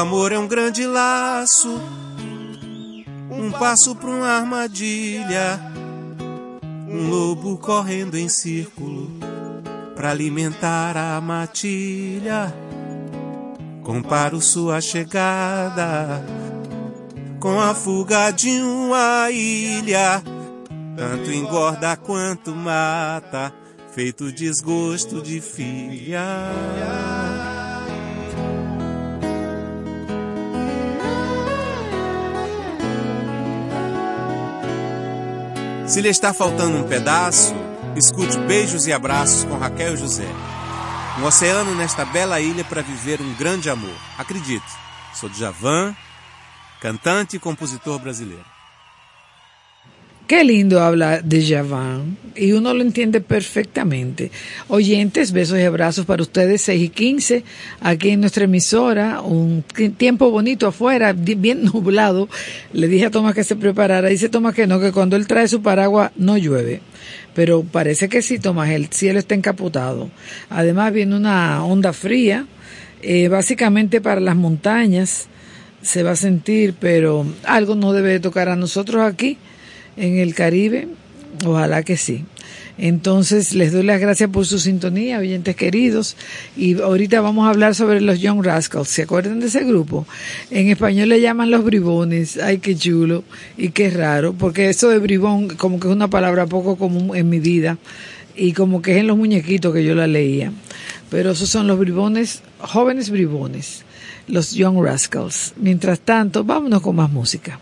Amor é um grande laço, um passo para uma armadilha, um lobo correndo em círculo para alimentar a matilha. Comparo sua chegada com a fuga de uma ilha, tanto engorda quanto mata, feito desgosto de filha. Se lhe está faltando um pedaço, escute beijos e abraços com Raquel e José. Um oceano nesta bela ilha para viver um grande amor. Acredite, sou Djavan, cantante e compositor brasileiro. Qué lindo habla de Javan y uno lo entiende perfectamente. Oyentes, besos y abrazos para ustedes, 6 y 15, aquí en nuestra emisora, un tiempo bonito afuera, bien nublado. Le dije a Tomás que se preparara, dice Tomás que no, que cuando él trae su paraguas no llueve. Pero parece que sí, Tomás, el cielo está encapotado. Además viene una onda fría, eh, básicamente para las montañas se va a sentir, pero algo no debe tocar a nosotros aquí en el Caribe? Ojalá que sí. Entonces, les doy las gracias por su sintonía, oyentes queridos. Y ahorita vamos a hablar sobre los Young Rascals. ¿Se acuerdan de ese grupo? En español le llaman los bribones. Ay, qué chulo y qué raro, porque eso de bribón como que es una palabra poco común en mi vida y como que es en los muñequitos que yo la leía. Pero esos son los bribones, jóvenes bribones, los Young Rascals. Mientras tanto, vámonos con más música.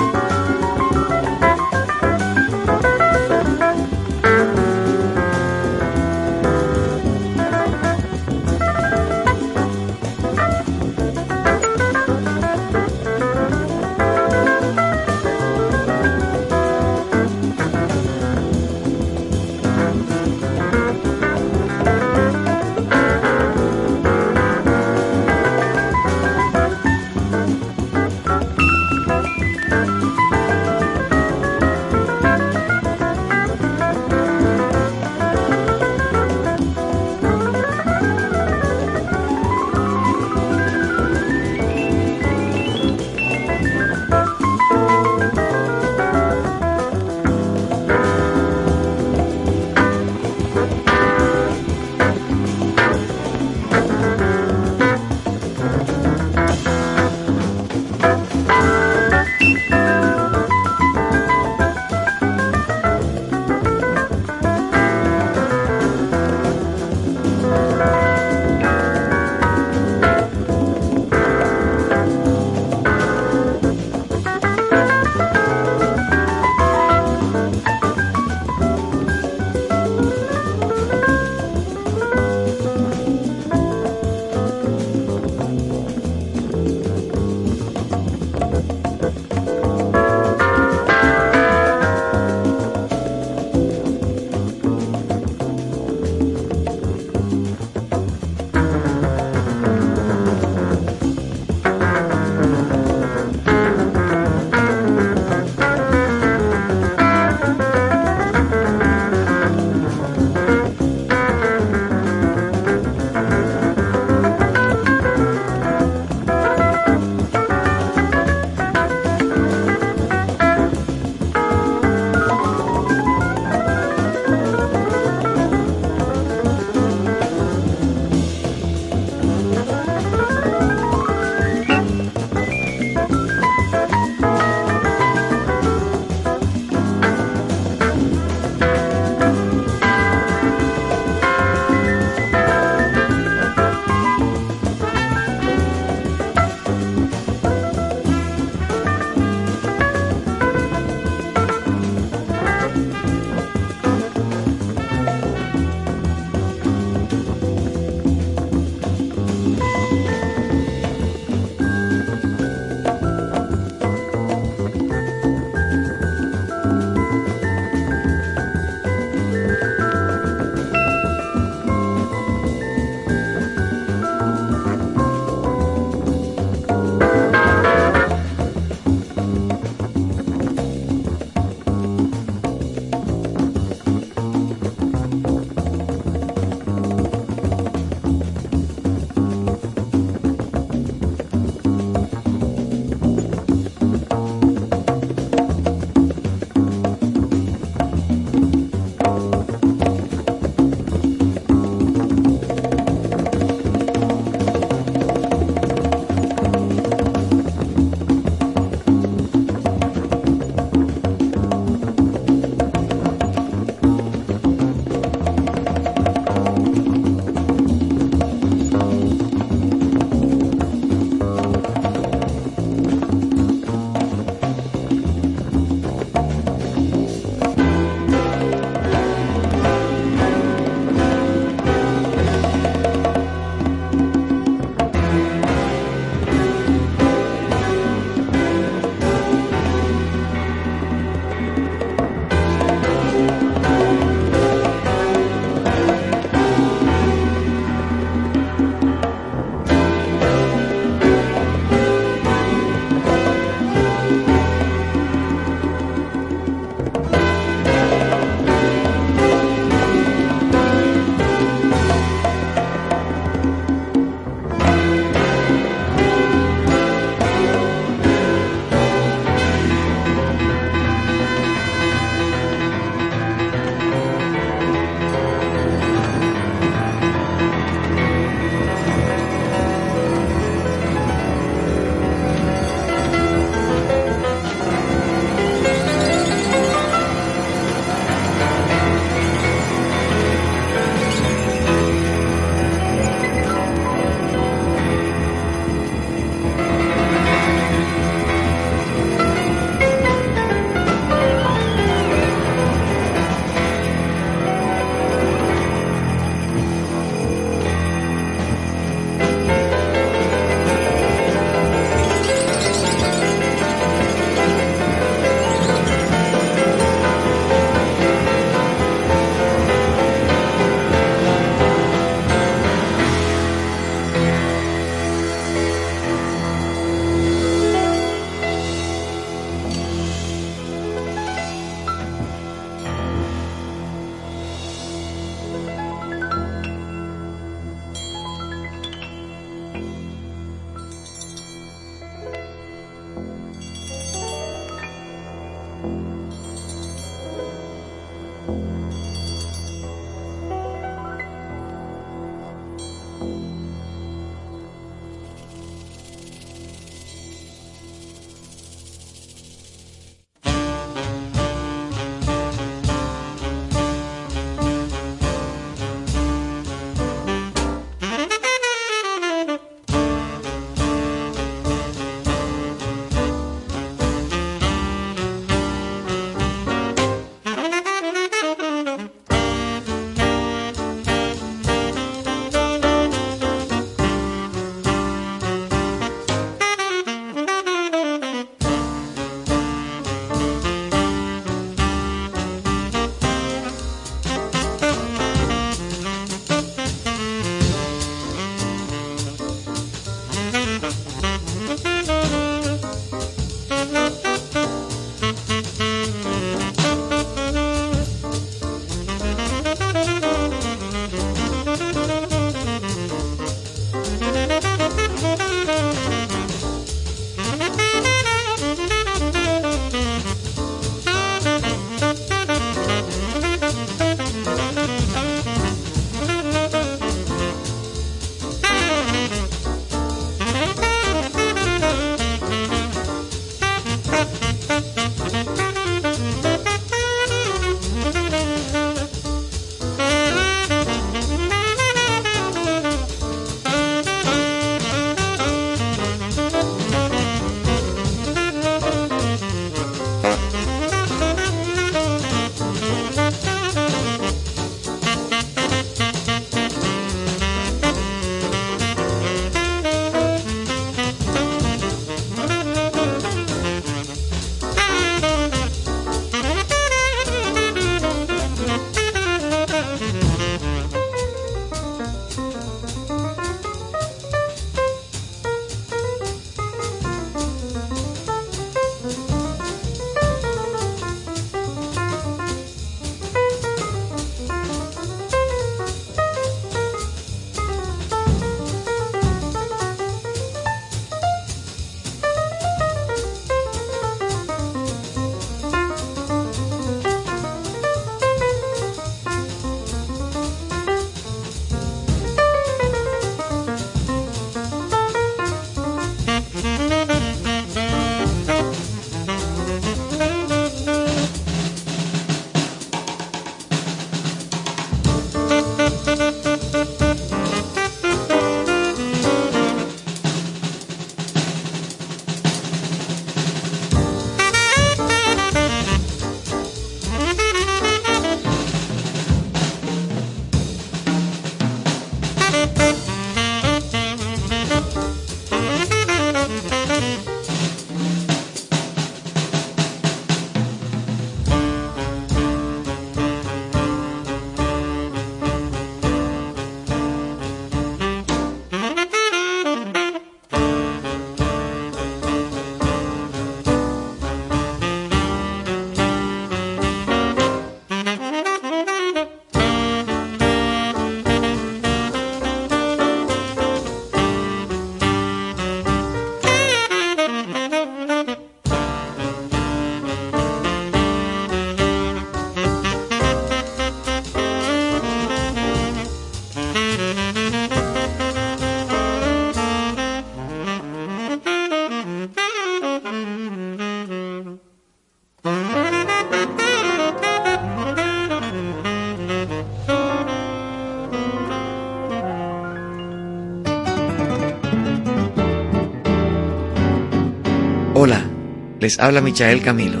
Les habla Michael Camilo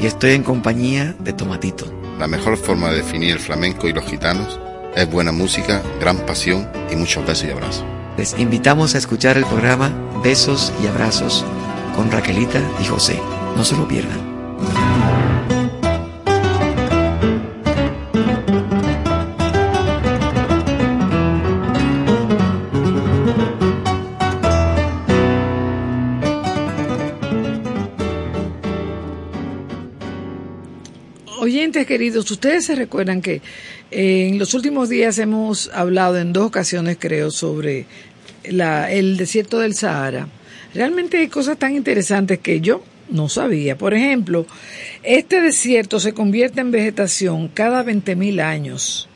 y estoy en compañía de Tomatito. La mejor forma de definir el flamenco y los gitanos es buena música, gran pasión y muchos besos y abrazos. Les invitamos a escuchar el programa Besos y Abrazos con Raquelita y José. No se lo pierdan. Queridos, ustedes se recuerdan que eh, en los últimos días hemos hablado en dos ocasiones, creo, sobre la, el desierto del Sahara. Realmente hay cosas tan interesantes que yo no sabía. Por ejemplo, este desierto se convierte en vegetación cada 20.000 años.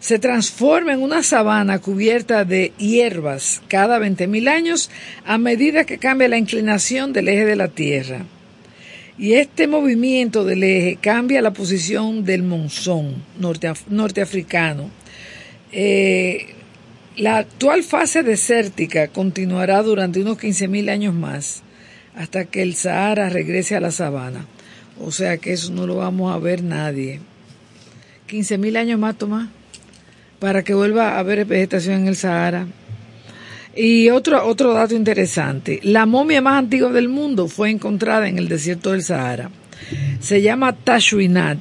Se transforma en una sabana cubierta de hierbas cada 20.000 años a medida que cambia la inclinación del eje de la Tierra. Y este movimiento del eje cambia la posición del monzón norteafricano. Eh, la actual fase desértica continuará durante unos 15.000 años más, hasta que el Sahara regrese a la sabana. O sea que eso no lo vamos a ver nadie. 15.000 años más, Tomás, para que vuelva a haber vegetación en el Sahara. Y otro, otro dato interesante, la momia más antigua del mundo fue encontrada en el desierto del Sahara. Se llama Tashwinat,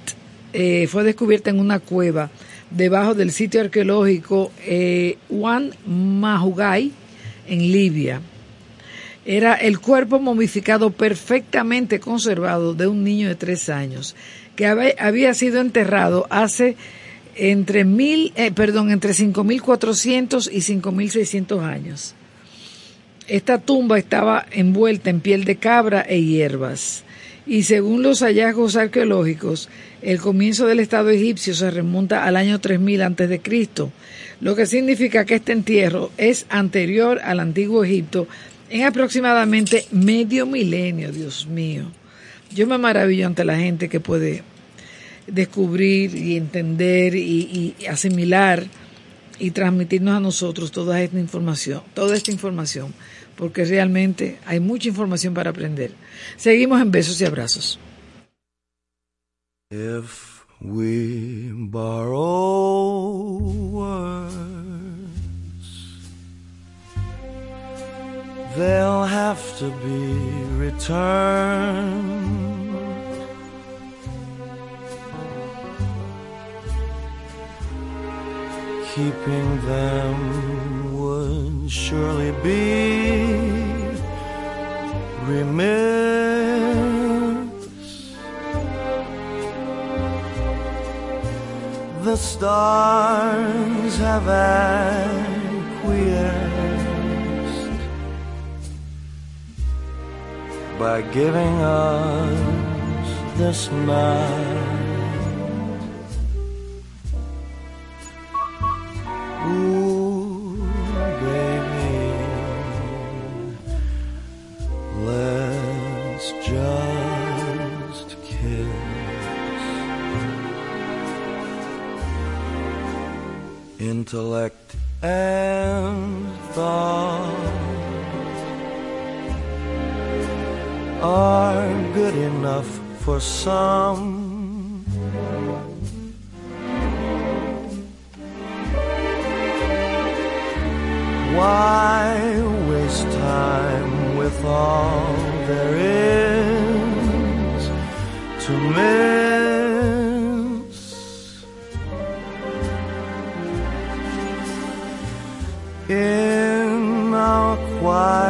eh, fue descubierta en una cueva debajo del sitio arqueológico eh, Wan Mahugay en Libia. Era el cuerpo momificado perfectamente conservado de un niño de tres años que había sido enterrado hace entre mil, eh, perdón, entre 5.400 y 5.600 años. Esta tumba estaba envuelta en piel de cabra e hierbas. Y según los hallazgos arqueológicos, el comienzo del Estado egipcio se remonta al año 3000 a.C., lo que significa que este entierro es anterior al antiguo Egipto en aproximadamente medio milenio, Dios mío. Yo me maravillo ante la gente que puede descubrir y entender y, asimilar y transmitirnos a nosotros toda esta información, toda esta información, porque realmente hay mucha información para aprender. Seguimos en besos y abrazos. If we borrow words, they'll have to be. Keeping them would surely be remiss. The stars have acquiesced by giving us this night. Intellect and thought are good enough for some Why waste time with all there is to miss? In our quiet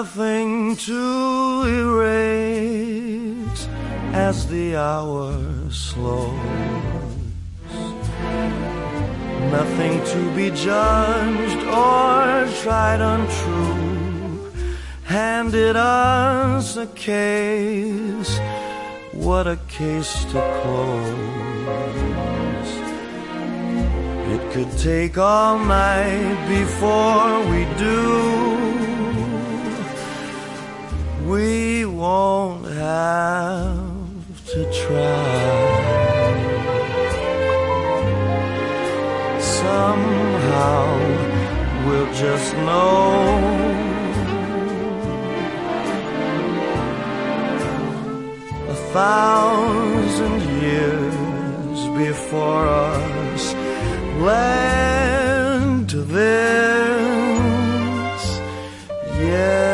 Nothing to erase as the hour slows. Nothing to be judged or tried untrue handed us a case. What a case to close. It could take all night before we do. We won't have to try. Somehow we'll just know. A thousand years before us led to this. Yes.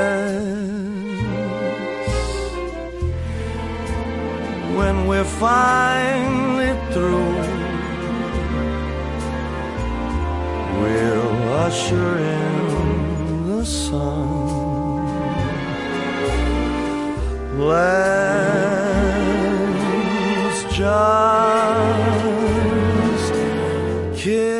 When we're finally through, we'll usher in the sun. Let's just kiss.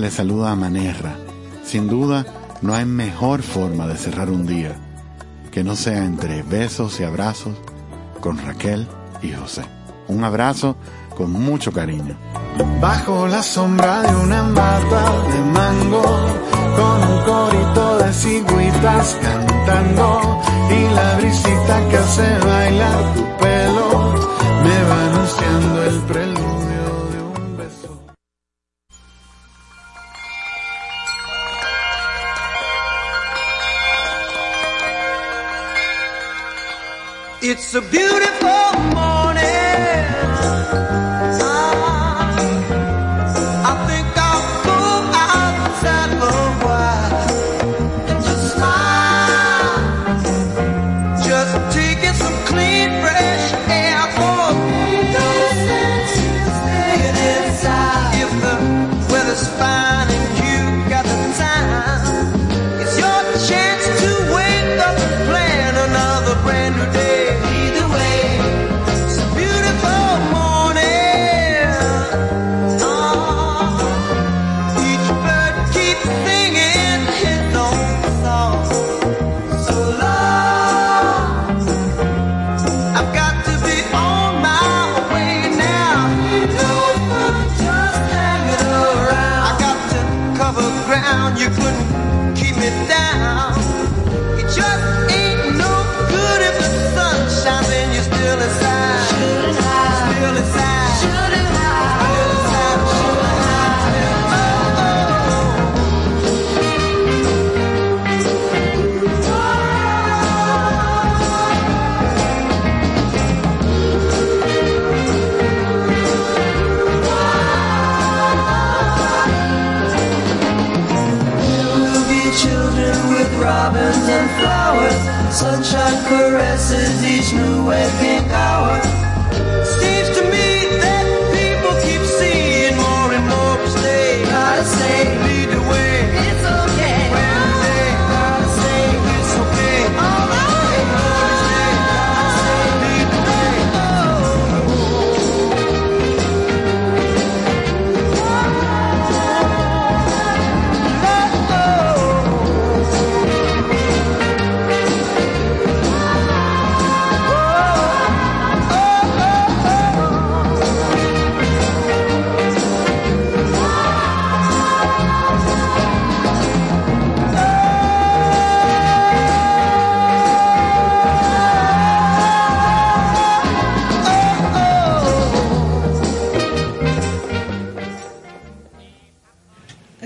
Le saluda a Manerra. Sin duda, no hay mejor forma de cerrar un día que no sea entre besos y abrazos con Raquel y José. Un abrazo con mucho cariño. Bajo la sombra de una mata de mango, con un corito de cigüitas cantando, y la brisita que hace bailar tu pelo, me va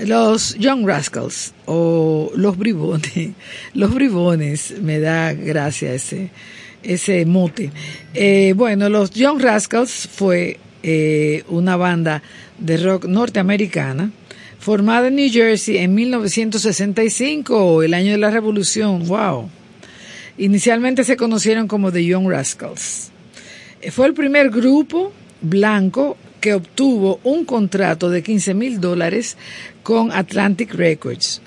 Los Young Rascals o los bribones, los bribones, me da gracia ese, ese mote. Eh, bueno, los Young Rascals fue eh, una banda de rock norteamericana formada en New Jersey en 1965, el año de la revolución, wow. Inicialmente se conocieron como The Young Rascals. Eh, fue el primer grupo blanco que obtuvo un contrato de 15 mil dólares con Atlantic Records,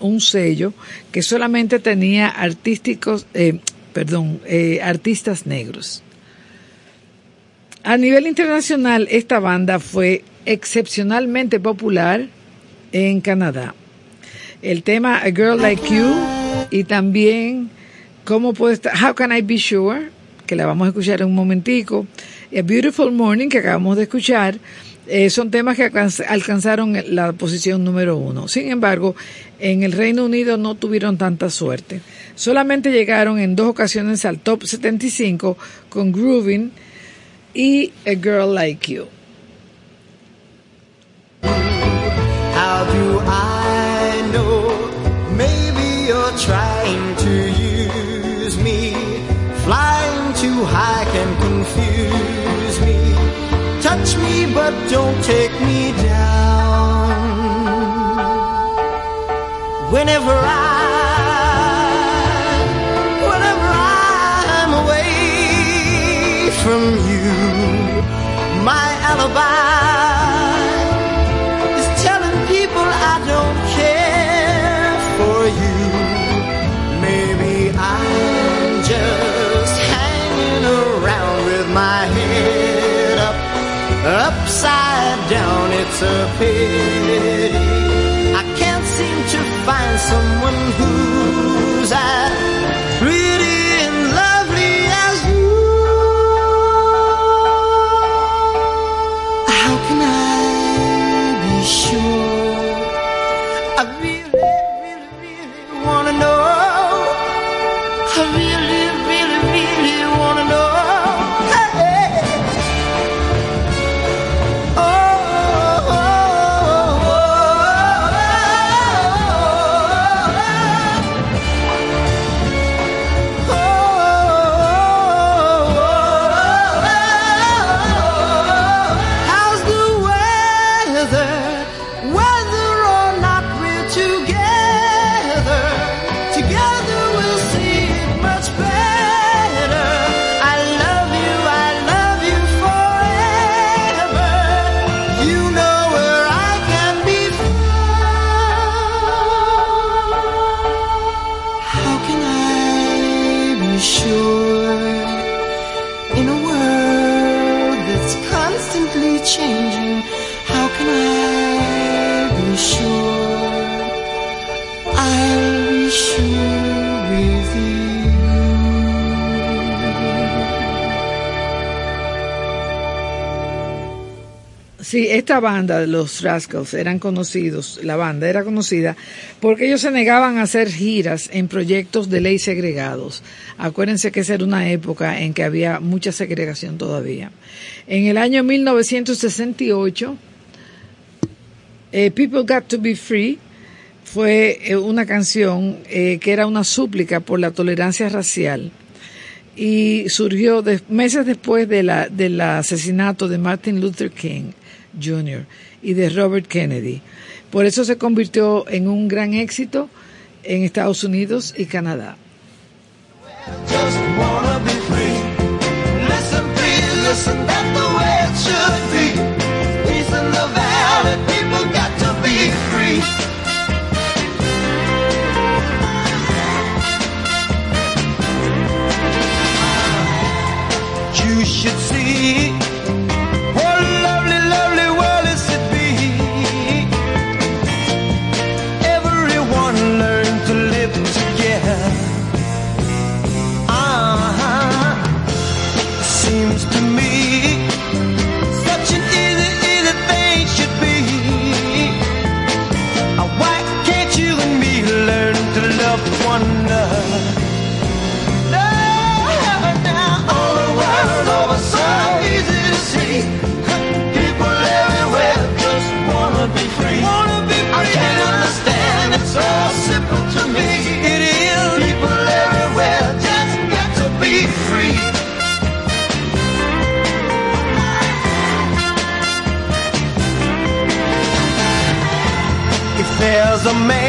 un sello que solamente tenía artísticos, eh, perdón, eh, artistas negros. A nivel internacional, esta banda fue excepcionalmente popular en Canadá. El tema A Girl Like You y también ¿Cómo puede estar? How Can I Be Sure? Que la vamos a escuchar en un momentico. A Beautiful Morning, que acabamos de escuchar. Eh, son temas que alcanzaron la posición número uno. Sin embargo, en el Reino Unido no tuvieron tanta suerte. Solamente llegaron en dos ocasiones al top 75 con Grooving y A Girl Like You. How do I know? Maybe you're trying to use. Flying too high can confuse. Touch me, but don't take me down. Whenever I, from you, my alibi disappeared. I can't seem to find someone who's at esta banda los Rascals eran conocidos, la banda era conocida porque ellos se negaban a hacer giras en proyectos de ley segregados. Acuérdense que esa era una época en que había mucha segregación todavía. En el año 1968, eh, People Got to Be Free fue eh, una canción eh, que era una súplica por la tolerancia racial y surgió meses después de la, del asesinato de Martin Luther King Jr. y de Robert Kennedy. Por eso se convirtió en un gran éxito en Estados Unidos y Canadá. A man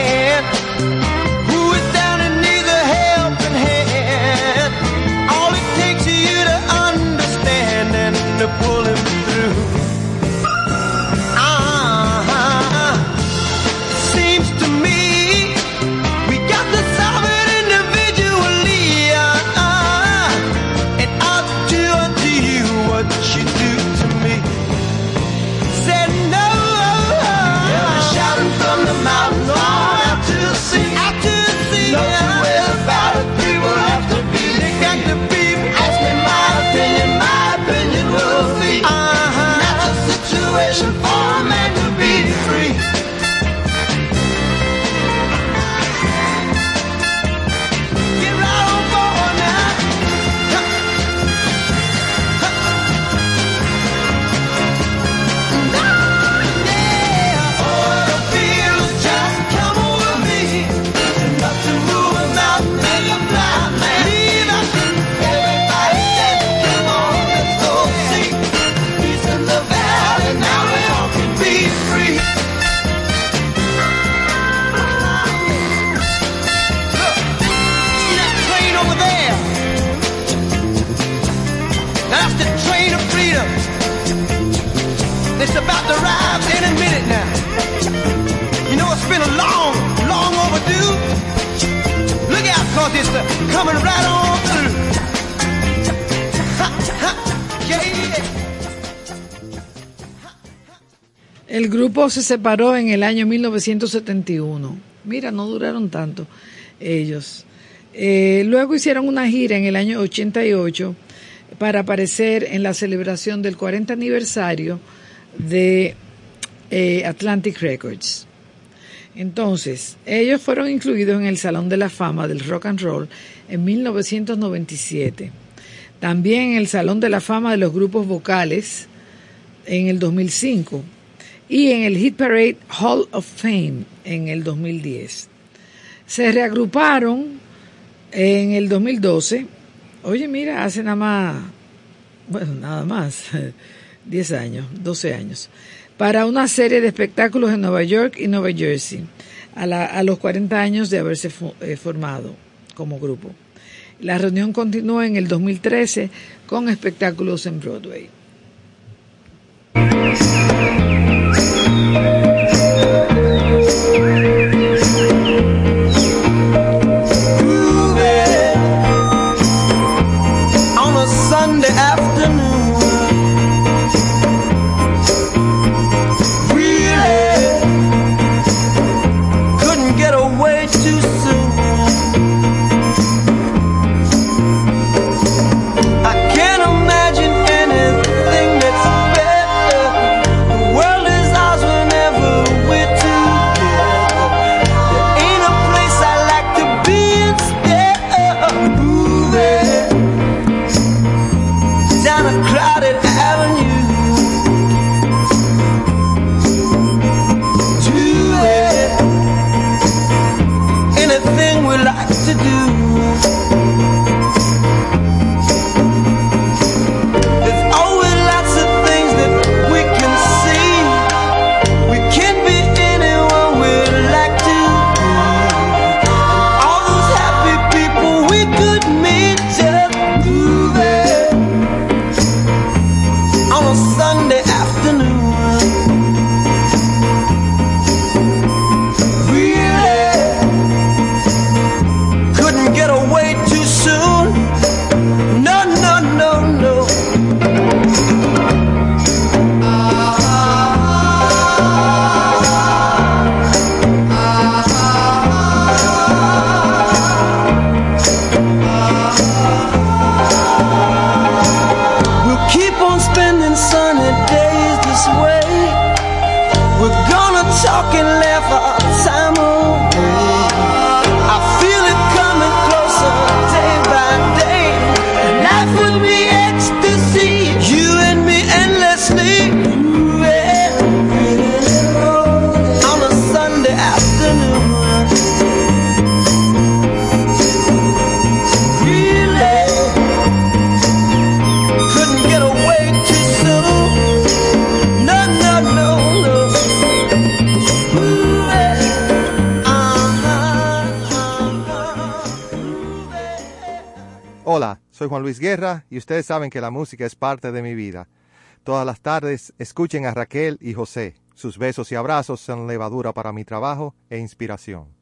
El grupo se separó en el año 1971. Mira, no duraron tanto ellos. Eh, luego hicieron una gira en el año 88 para aparecer en la celebración del 40 aniversario de eh, Atlantic Records. Entonces, ellos fueron incluidos en el Salón de la Fama del Rock and Roll en 1997. También en el Salón de la Fama de los Grupos Vocales en el 2005 y en el Hit Parade Hall of Fame en el 2010. Se reagruparon en el 2012. Oye, mira, hace nada más, bueno, nada más, 10 años, 12 años, para una serie de espectáculos en Nueva York y Nueva Jersey, a, la- a los 40 años de haberse eh, formado como grupo. La reunión continuó en el 2013 con espectáculos en Broadway. Ustedes saben que la música es parte de mi vida. Todas las tardes escuchen a Raquel y José. Sus besos y abrazos son levadura para mi trabajo e inspiración.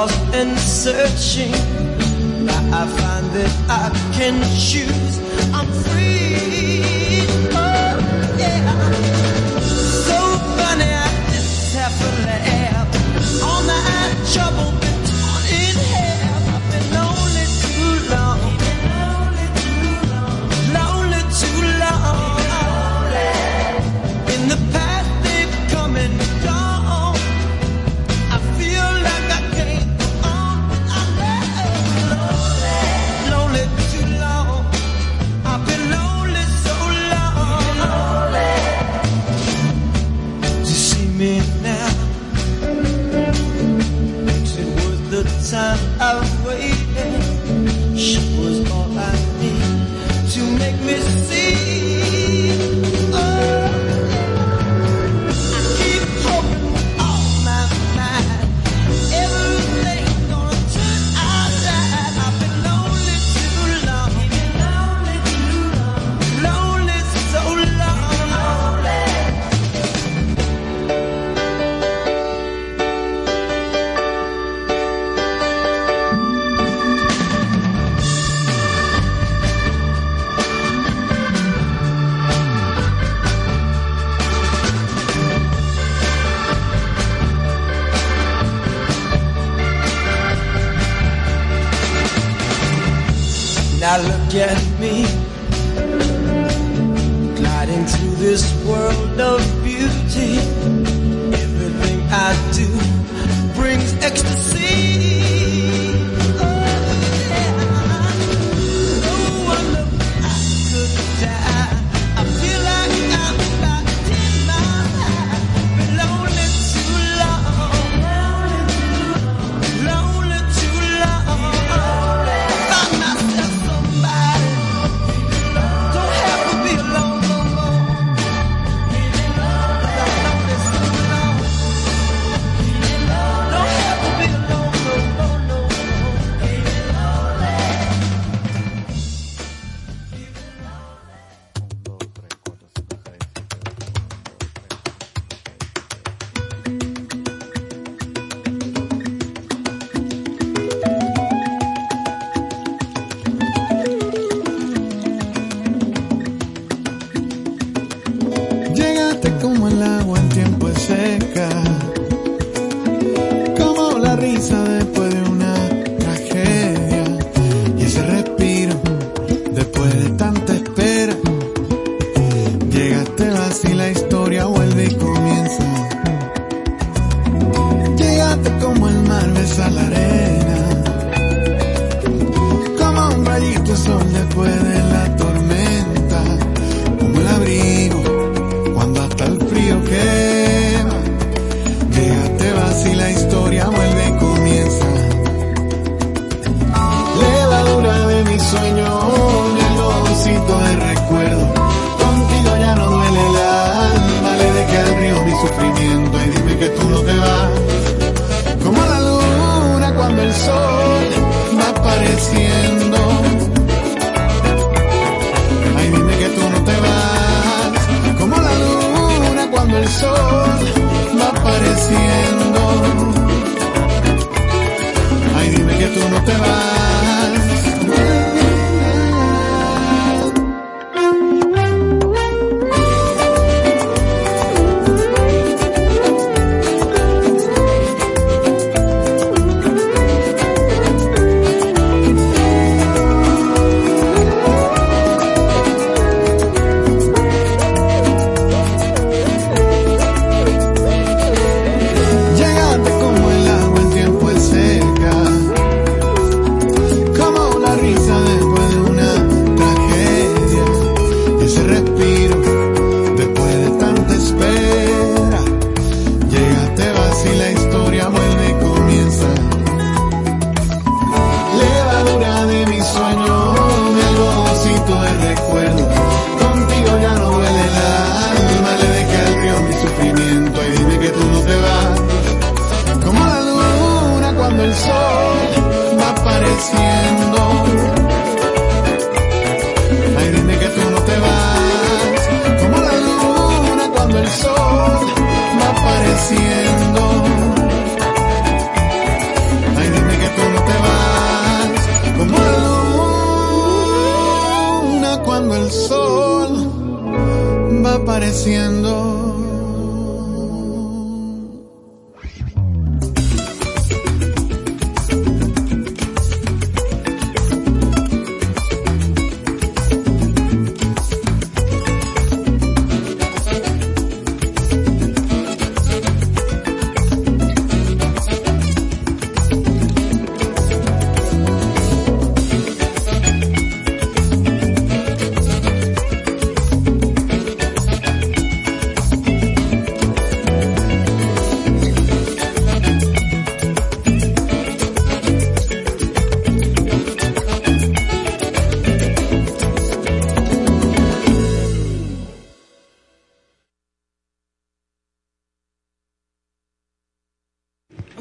lost and searching. Now I find that I can choose.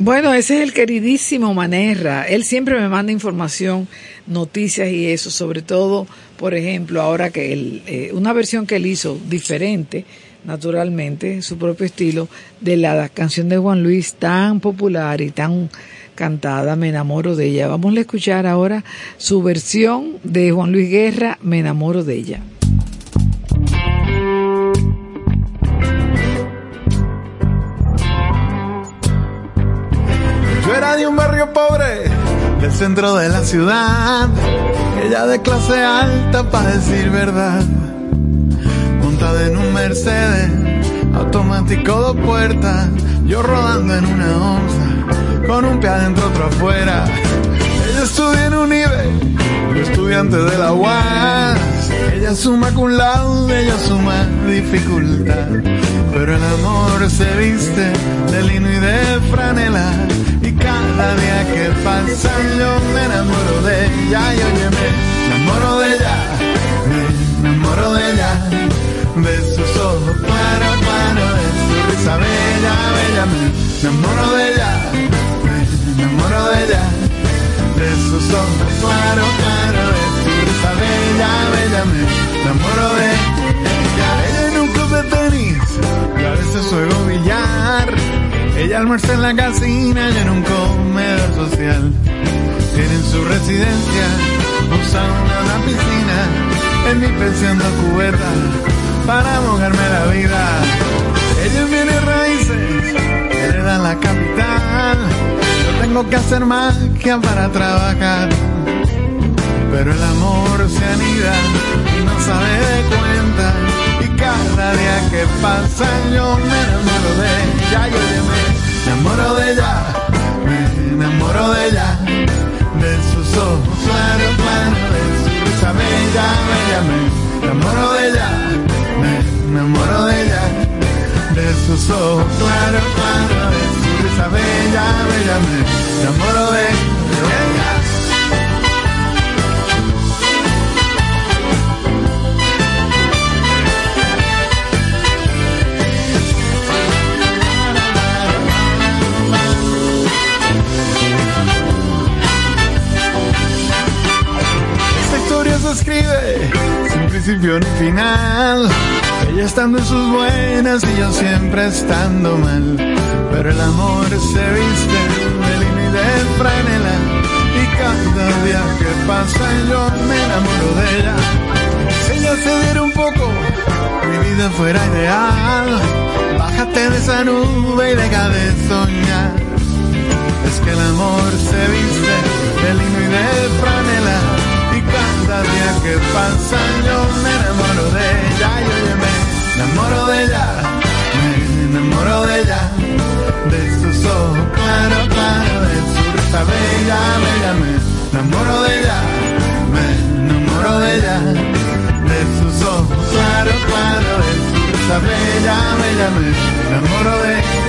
Bueno, ese es el queridísimo Manerra. Él siempre me manda información, noticias y eso, sobre todo, por ejemplo, ahora que él, eh, una versión que él hizo diferente, naturalmente, su propio estilo, de la canción de Juan Luis tan popular y tan cantada, Me enamoro de ella. Vamos a escuchar ahora su versión de Juan Luis Guerra, Me enamoro de ella. Centro de la ciudad. Ella de clase alta, para decir verdad. Montada en un Mercedes, automático dos puertas. Yo rodando en una onza, con un pie adentro, otro afuera. Ella estudia en un yo estudiante de la UAS. Ella suma con lado, ella suma dificultad. Pero el amor se viste de lino y de franela. Cada día que pasa yo me enamoro de ella. Y oye, me enamoro de ella, me enamoro de ella. De sus ojos claro, claro, de su risa bella, bella. Me enamoro de ella, me enamoro de ella. De sus ojos claro, claro, de su risa bella, bella. Me enamoro de ella. Ella en un club de tenis, y a veces juego billar. Ella almuerza en la casina y en un comedor social. Tienen su residencia, usa una, una piscina. En mi pensión de cubeta para mojarme la vida. Ella viene raíces, hereda la capital. Yo tengo que hacer magia para trabajar. Pero el amor se anida y no sabe de cuenta. Y cada día que pasa yo me enamoro de ella. Yo me enamoro de ella, me enamoro de ella. De sus ojos claro, claro, de su risa bella, bella. Me enamoro de ella, me enamoro de ella. De sus ojos claro, claro, de su risa bella, bella. Me enamoro de ella. Escribe sin principio ni final. Ella estando en sus buenas y yo siempre estando mal. Pero el amor se viste de lino y de franela. Y cada día que pasa yo me enamoro de ella. Si ella se diera un poco, mi vida fuera ideal. Bájate de esa nube y deja de soñar. Es que el amor se viste de lino y de franela que pasa yo me enamoro de ella Y oye, me enamoro de ella Me enamoro de ella De sus ojos claro, claro De su risa bella, bella Me enamoro de ella Me enamoro de ella De sus ojos claro, claro De su risa bella, bella Me enamoro de ella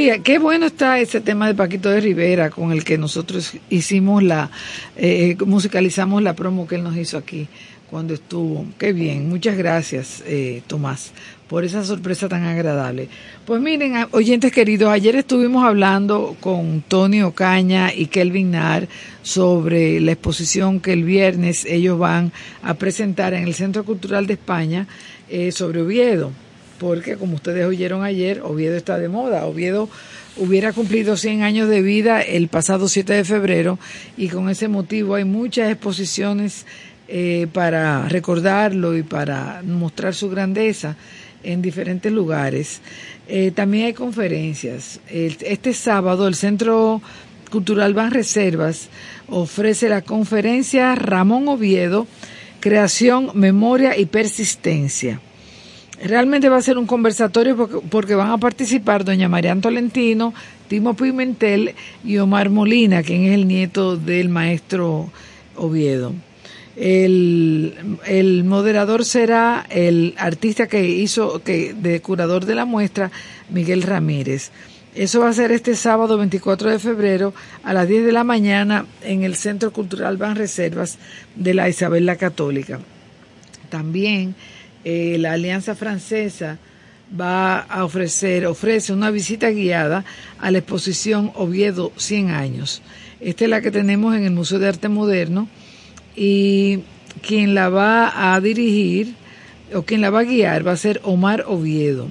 Sí, qué bueno está ese tema de Paquito de Rivera con el que nosotros hicimos la, eh, musicalizamos la promo que él nos hizo aquí cuando estuvo. Qué bien, muchas gracias eh, Tomás por esa sorpresa tan agradable. Pues miren, oyentes queridos, ayer estuvimos hablando con Tony Ocaña y Kelvin Nar sobre la exposición que el viernes ellos van a presentar en el Centro Cultural de España eh, sobre Oviedo porque como ustedes oyeron ayer, Oviedo está de moda. Oviedo hubiera cumplido 100 años de vida el pasado 7 de febrero y con ese motivo hay muchas exposiciones eh, para recordarlo y para mostrar su grandeza en diferentes lugares. Eh, también hay conferencias. Este sábado el Centro Cultural Ban Reservas ofrece la conferencia Ramón Oviedo, Creación, Memoria y Persistencia. Realmente va a ser un conversatorio porque, van a participar doña Marian Tolentino, Timo Pimentel y Omar Molina, quien es el nieto del maestro Oviedo. El, el moderador será el artista que hizo, que de curador de la muestra, Miguel Ramírez. Eso va a ser este sábado 24 de febrero a las 10 de la mañana en el Centro Cultural Ban Reservas de la Isabel la Católica. También eh, la Alianza Francesa va a ofrecer, ofrece una visita guiada a la exposición Oviedo 100 años. Esta es la que tenemos en el Museo de Arte Moderno y quien la va a dirigir o quien la va a guiar va a ser Omar Oviedo.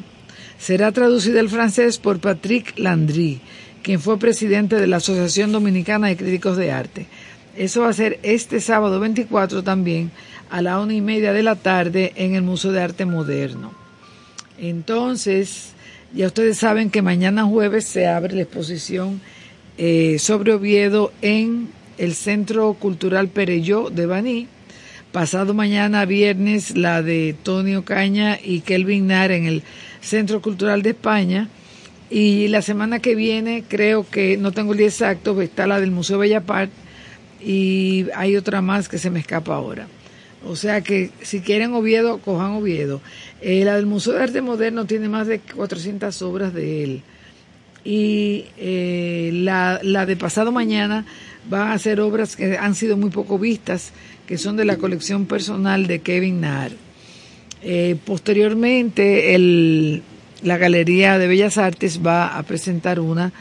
Será traducida al francés por Patrick Landry, quien fue presidente de la Asociación Dominicana de Críticos de Arte. Eso va a ser este sábado 24 también a la una y media de la tarde en el Museo de Arte Moderno. Entonces, ya ustedes saben que mañana jueves se abre la exposición eh, sobre Oviedo en el Centro Cultural Pereyó de Baní. Pasado mañana viernes la de Tonio Caña y Kelvin Nar en el Centro Cultural de España. Y la semana que viene, creo que no tengo el día exacto, está la del Museo Bellapart y hay otra más que se me escapa ahora. O sea que si quieren Oviedo, cojan Oviedo. Eh, la del Museo de Arte Moderno tiene más de 400 obras de él. Y eh, la, la de pasado mañana van a ser obras que han sido muy poco vistas, que son de la colección personal de Kevin Nahr. Eh, posteriormente, el, la Galería de Bellas Artes va a presentar una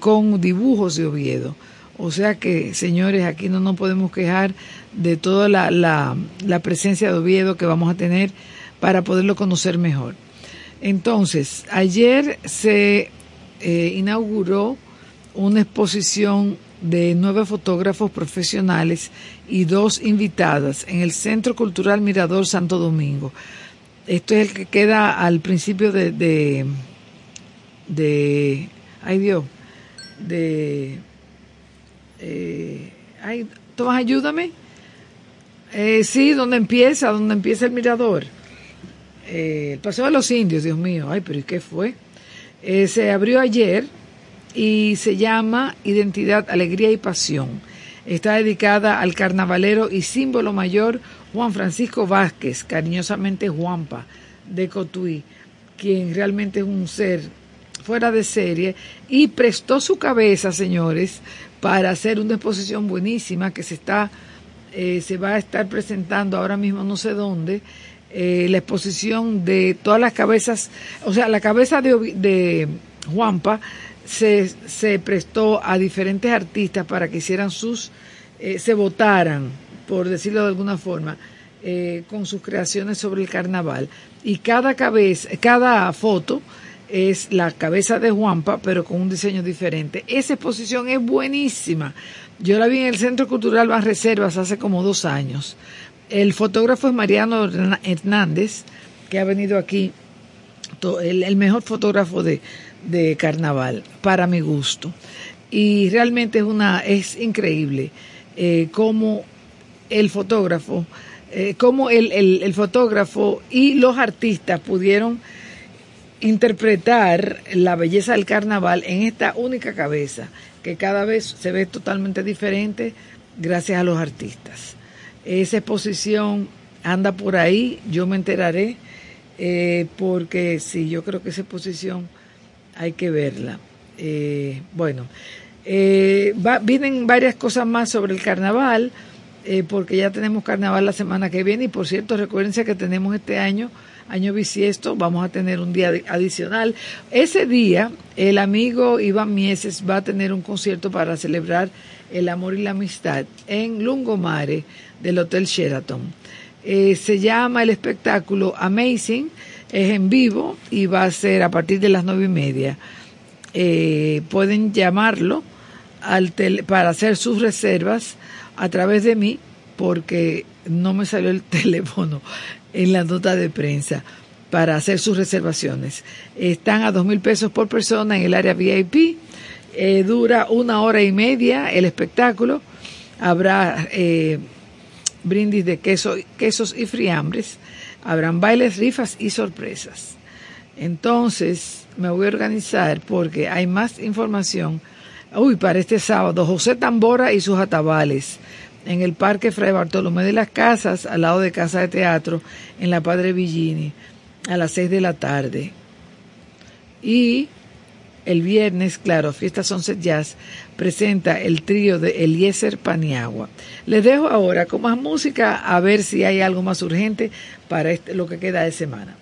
con dibujos de Oviedo. O sea que, señores, aquí no nos podemos quejar de toda la, la, la presencia de Oviedo que vamos a tener para poderlo conocer mejor. Entonces, ayer se eh, inauguró una exposición de nueve fotógrafos profesionales y dos invitadas en el Centro Cultural Mirador Santo Domingo. Esto es el que queda al principio de, de, de ay Dios, de, eh, ay, Tomás, ayúdame. Eh, sí, donde empieza, donde empieza el mirador. Eh, el Paseo de los Indios, Dios mío, ay, pero ¿y qué fue? Eh, se abrió ayer y se llama Identidad, Alegría y Pasión. Está dedicada al carnavalero y símbolo mayor Juan Francisco Vázquez, cariñosamente Juanpa, de Cotuí, quien realmente es un ser fuera de serie y prestó su cabeza, señores, para hacer una exposición buenísima que se está eh, se va a estar presentando ahora mismo no sé dónde eh, la exposición de todas las cabezas, o sea, la cabeza de, de Juanpa se, se prestó a diferentes artistas para que hicieran sus, eh, se votaran, por decirlo de alguna forma, con sus creaciones sobre el carnaval. Y cada cabeza, cada foto es la cabeza de Juanpa, pero con un diseño diferente. Esa exposición es buenísima. Yo la vi en el Centro Cultural Van Reservas hace como dos años. El fotógrafo es Mariano Hernández, que ha venido aquí, el, mejor fotógrafo de, carnaval, para mi gusto. Y realmente es una, es increíble eh, cómo el fotógrafo, eh, cómo el fotógrafo y los artistas pudieron interpretar la belleza del carnaval en esta única cabeza, que cada vez se ve totalmente diferente gracias a los artistas. Esa exposición anda por ahí, yo me enteraré, eh, porque sí, yo creo que esa exposición hay que verla. Eh, bueno, eh, vienen varias cosas más sobre el carnaval, porque ya tenemos carnaval la semana que viene y por cierto, recuérdense que tenemos este año, año bisiesto, vamos a tener un día adicional. Ese día, el amigo Iván Mieses va a tener un concierto para celebrar el amor y la amistad en Lungomare del Hotel Sheraton. Eh, se llama el espectáculo Amazing, es en vivo y va a ser a partir de las nueve y media. eh, pueden llamarlo al tele- para hacer sus reservas a través de mí porque no me salió el teléfono en la nota de prensa para hacer sus reservaciones. Están a dos mil pesos por persona en el área VIP. Eh, dura una hora y media el espectáculo. Habrá eh, brindis de queso, quesos y friambres. Habrán bailes, rifas y sorpresas. Entonces, me voy a organizar porque hay más información. Uy, para este sábado, José Tambora y sus atabales en el Parque Fray Bartolomé de las Casas, al lado de Casa de Teatro, en la Padre Villini, a las seis de la tarde. Y el viernes, claro, Fiesta Sunset Jazz presenta el trío de Eliezer Paniagua. Les dejo ahora con más música a ver si hay algo más urgente para este- lo que queda de semana.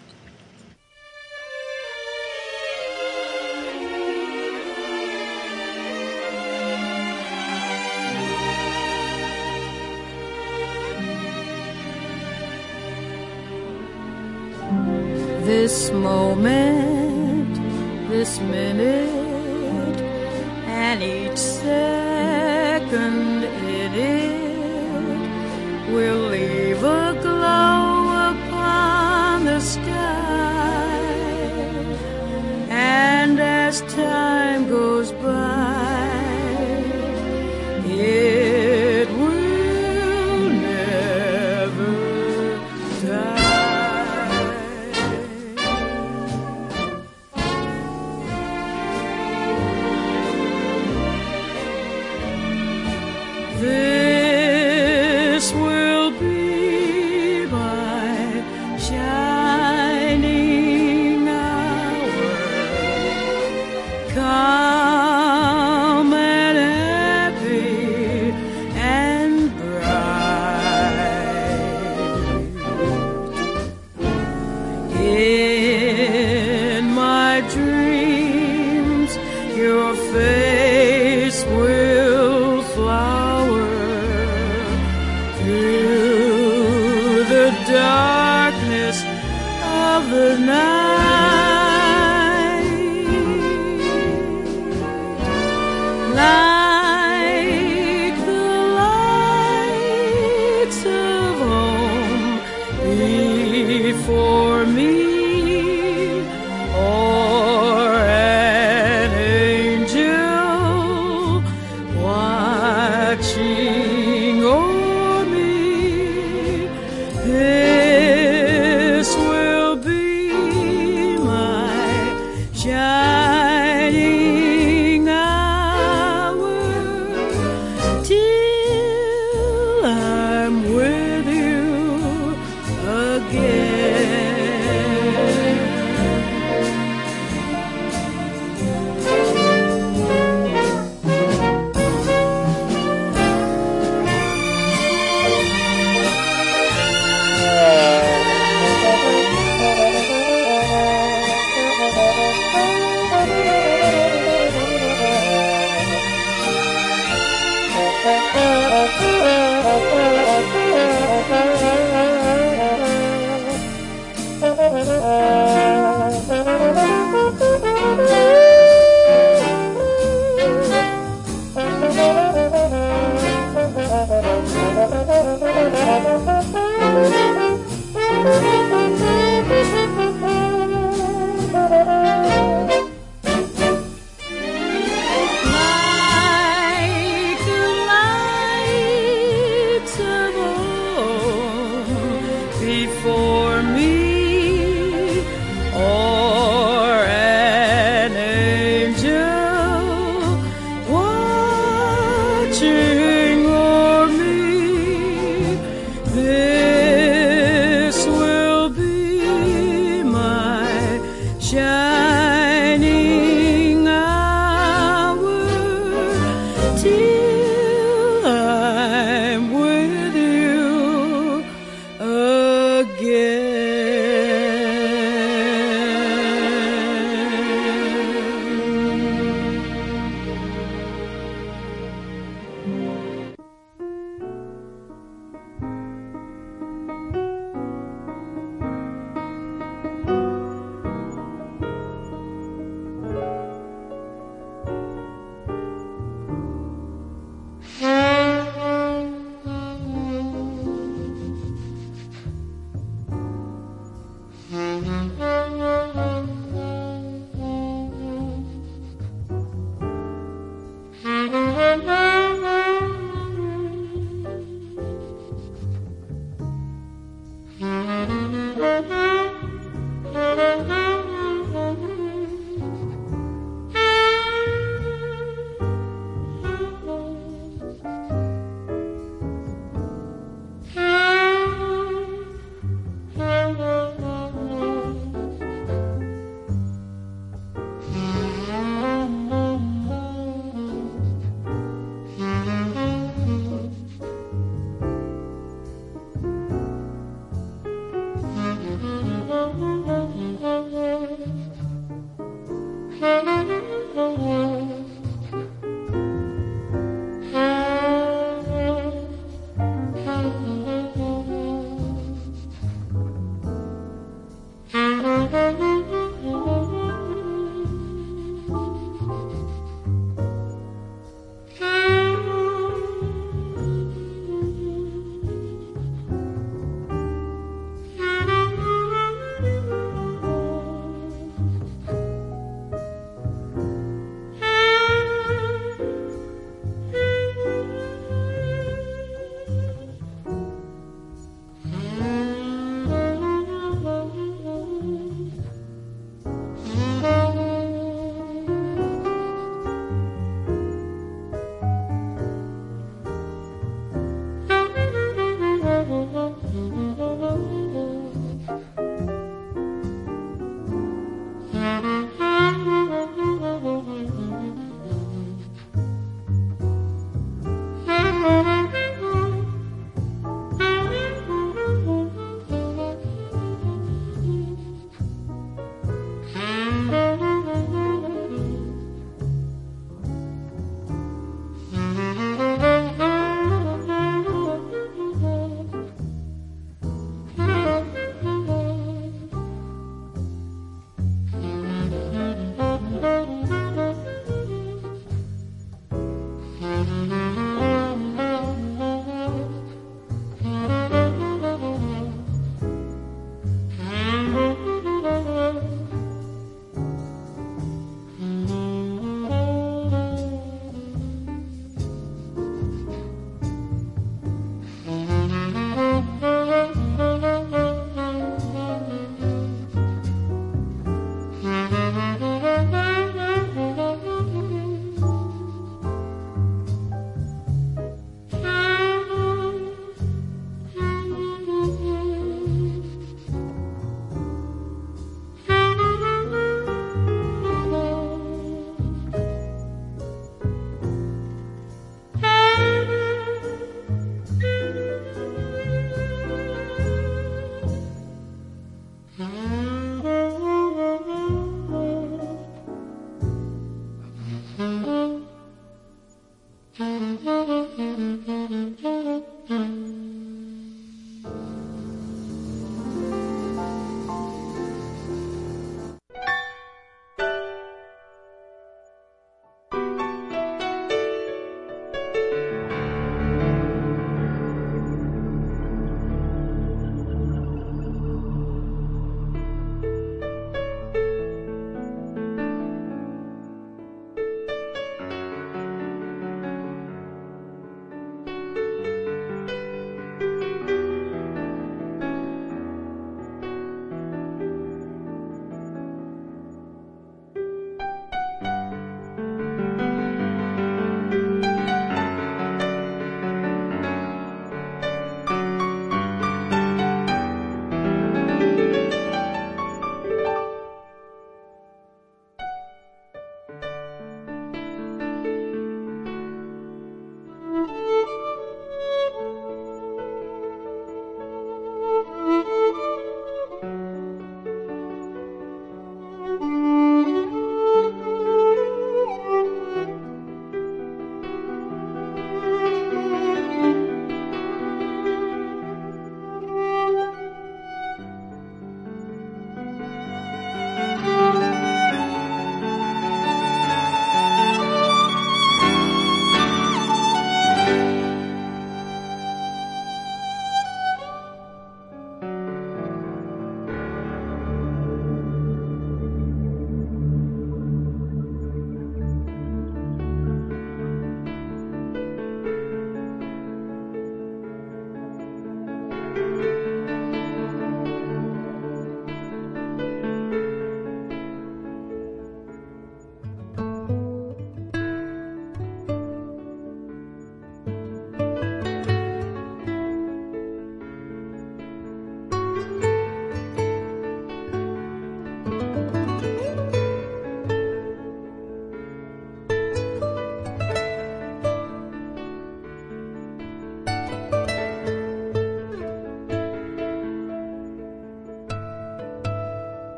This moment, this minute, and each second in it will leave a glow upon the sky. And as time goes by,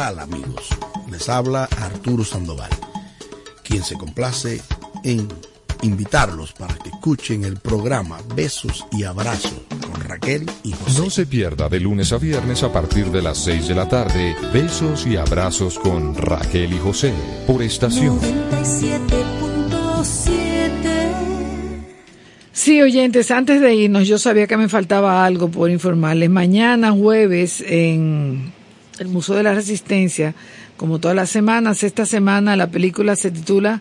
tal amigos? Les habla Arturo Sandoval, quien se complace en invitarlos para que escuchen el programa Besos y Abrazos con Raquel y José. No se pierda de lunes a viernes a partir de las 6 de la tarde, Besos y Abrazos con Raquel y José, por estación. 97.7 Sí, oyentes, antes de irnos, yo sabía que me faltaba algo por informarles. Mañana, jueves, en el Museo de la Resistencia, como todas las semanas, esta semana la película se titula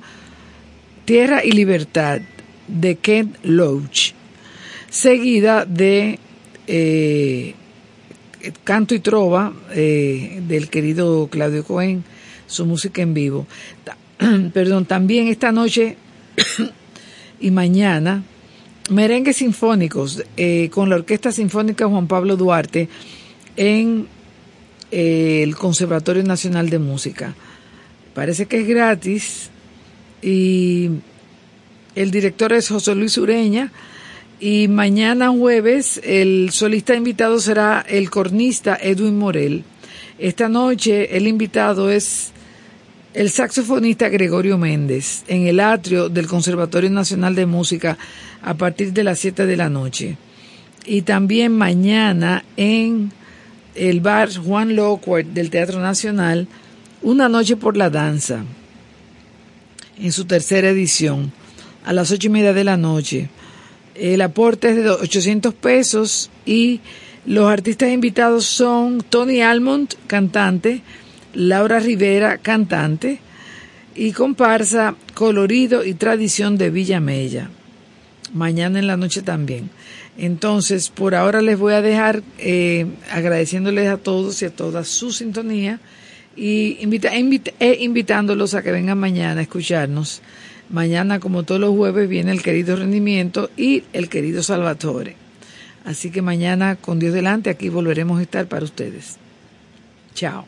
Tierra y Libertad, de Kent Loach, seguida de eh, Canto y Trova, eh, del querido Claudio Cohen, su música en vivo. Perdón, también esta noche y mañana merengues sinfónicos eh, con la Orquesta Sinfónica Juan Pablo Duarte en el Conservatorio Nacional de Música. Parece que es gratis y el director es José Luis Ureña y mañana jueves el solista invitado será el cornista Edwin Morel. Esta noche el invitado es el saxofonista Gregorio Méndez en el atrio del Conservatorio Nacional de Música a partir de las 7 de la noche. Y también mañana en el bar Juan Lockwood del Teatro Nacional, Una Noche por la Danza, en su tercera edición, a las ocho y media de la noche. El aporte es de 800 pesos y los artistas invitados son Tony Almond, cantante, Laura Rivera, cantante, y comparsa Colorido y Tradición de Villa Mella. Mañana en la noche también. Entonces, por ahora les voy a dejar eh, agradeciéndoles a todos y a todas su sintonía y invita- e invitándolos a que vengan mañana a escucharnos. Mañana, como todos los jueves, viene el querido rendimiento y el querido Salvatore. Así que mañana, con Dios delante, aquí volveremos a estar para ustedes. Chao.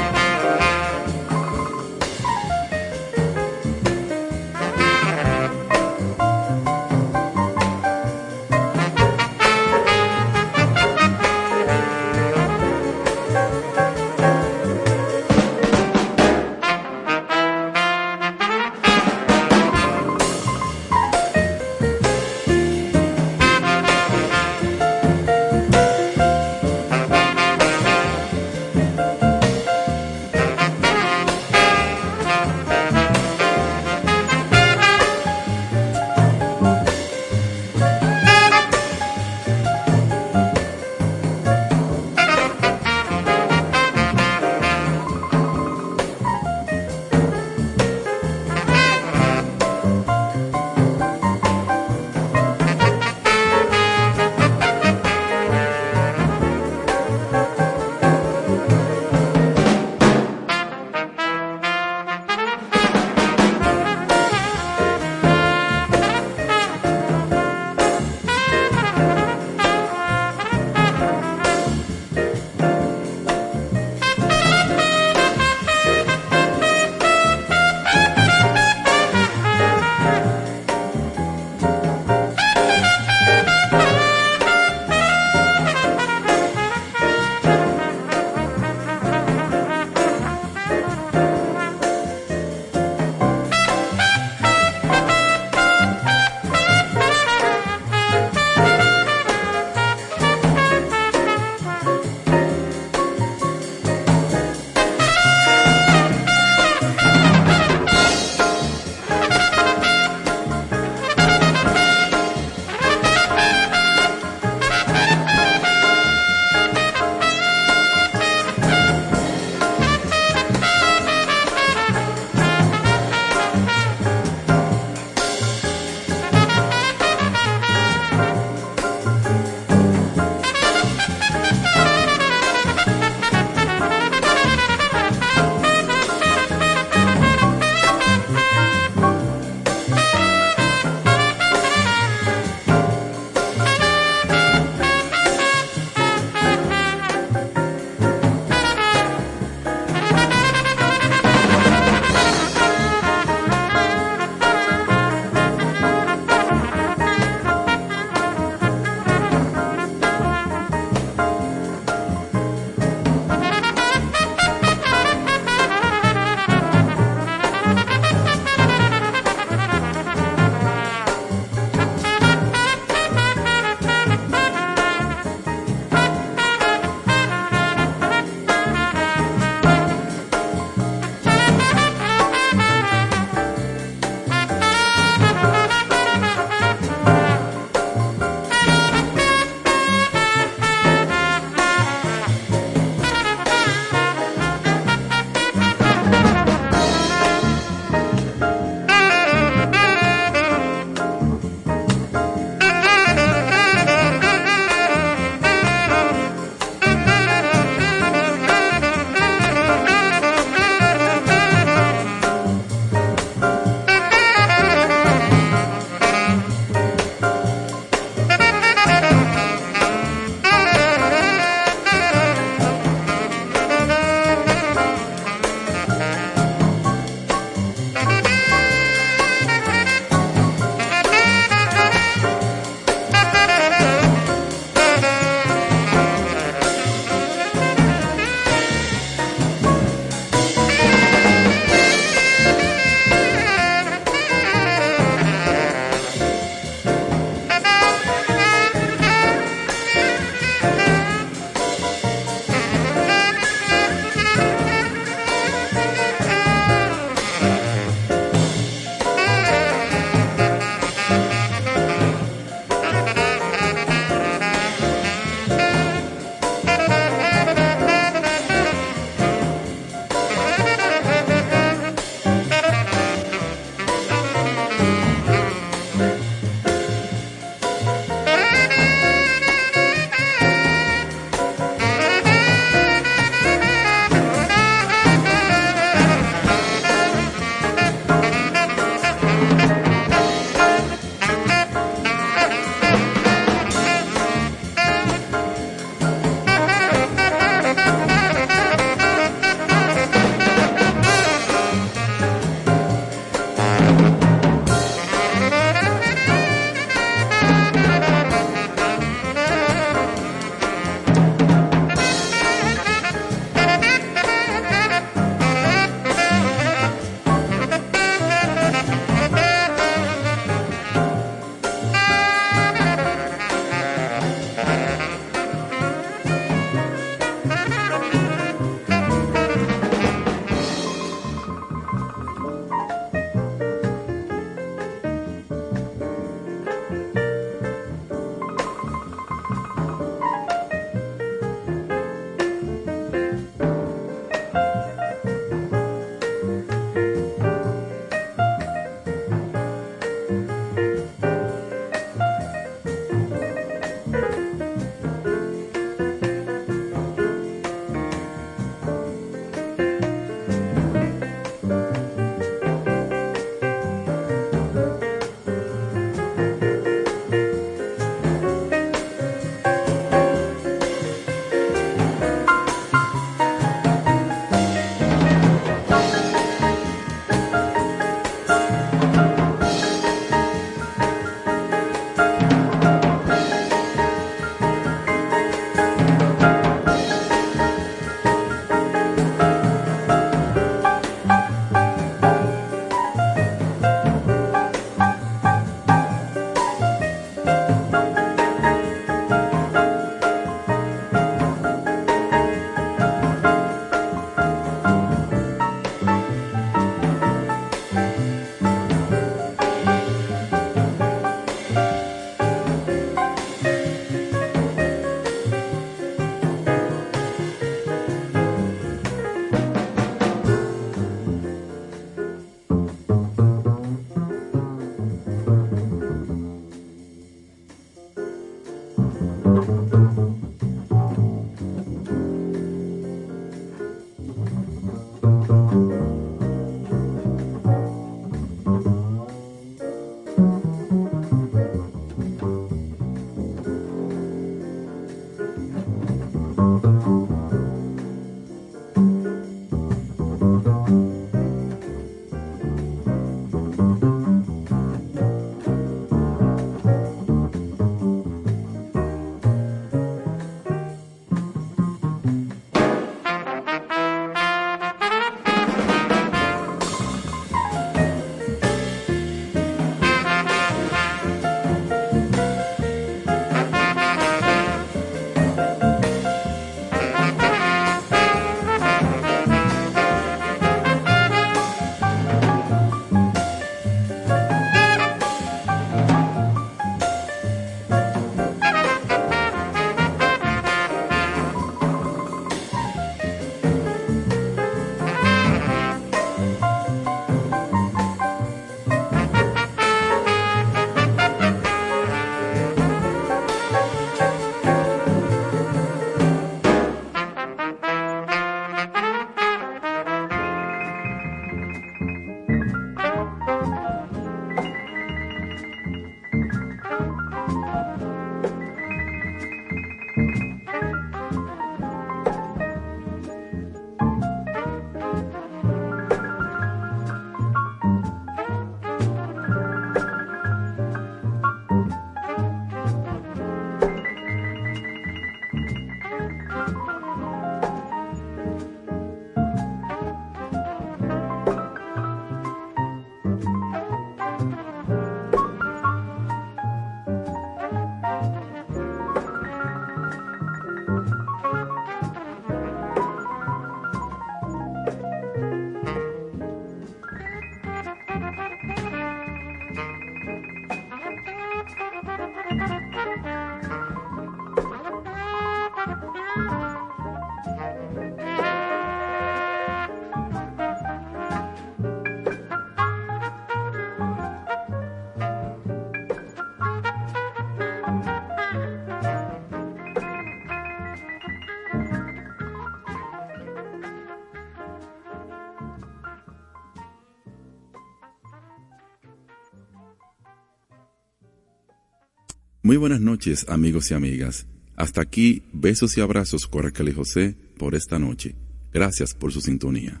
Muy buenas noches, amigos y amigas. Hasta aquí, besos y abrazos, Coracle José, por esta noche. Gracias por su sintonía.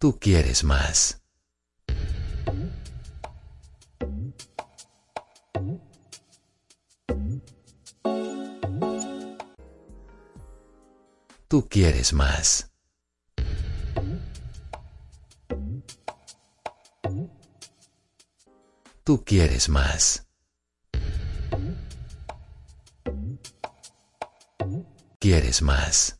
tú quieres más. Tú quieres más. Tú quieres más. Quieres más.